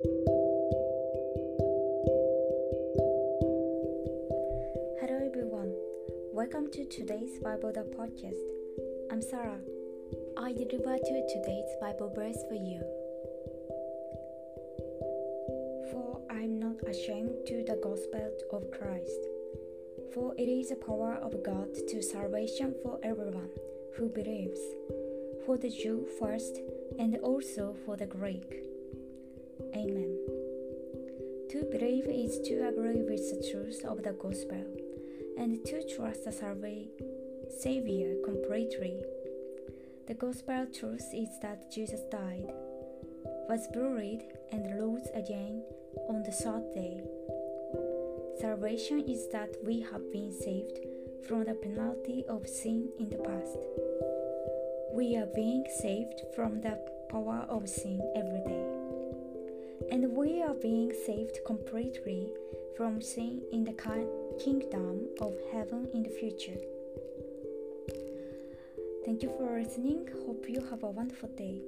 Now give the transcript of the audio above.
Hello everyone, welcome to today's Bible the podcast. I'm Sarah. I deliver to today's Bible verse for you. For I am not ashamed to the gospel of Christ, for it is the power of God to salvation for everyone who believes, for the Jew first, and also for the Greek. Amen. To believe is to agree with the truth of the gospel and to trust the Savior completely. The gospel truth is that Jesus died, was buried, and rose again on the third day. Salvation is that we have been saved from the penalty of sin in the past. We are being saved from the power of sin every day and we are being saved completely from sin in the kingdom of heaven in the future. Thank you for listening. Hope you have a wonderful day.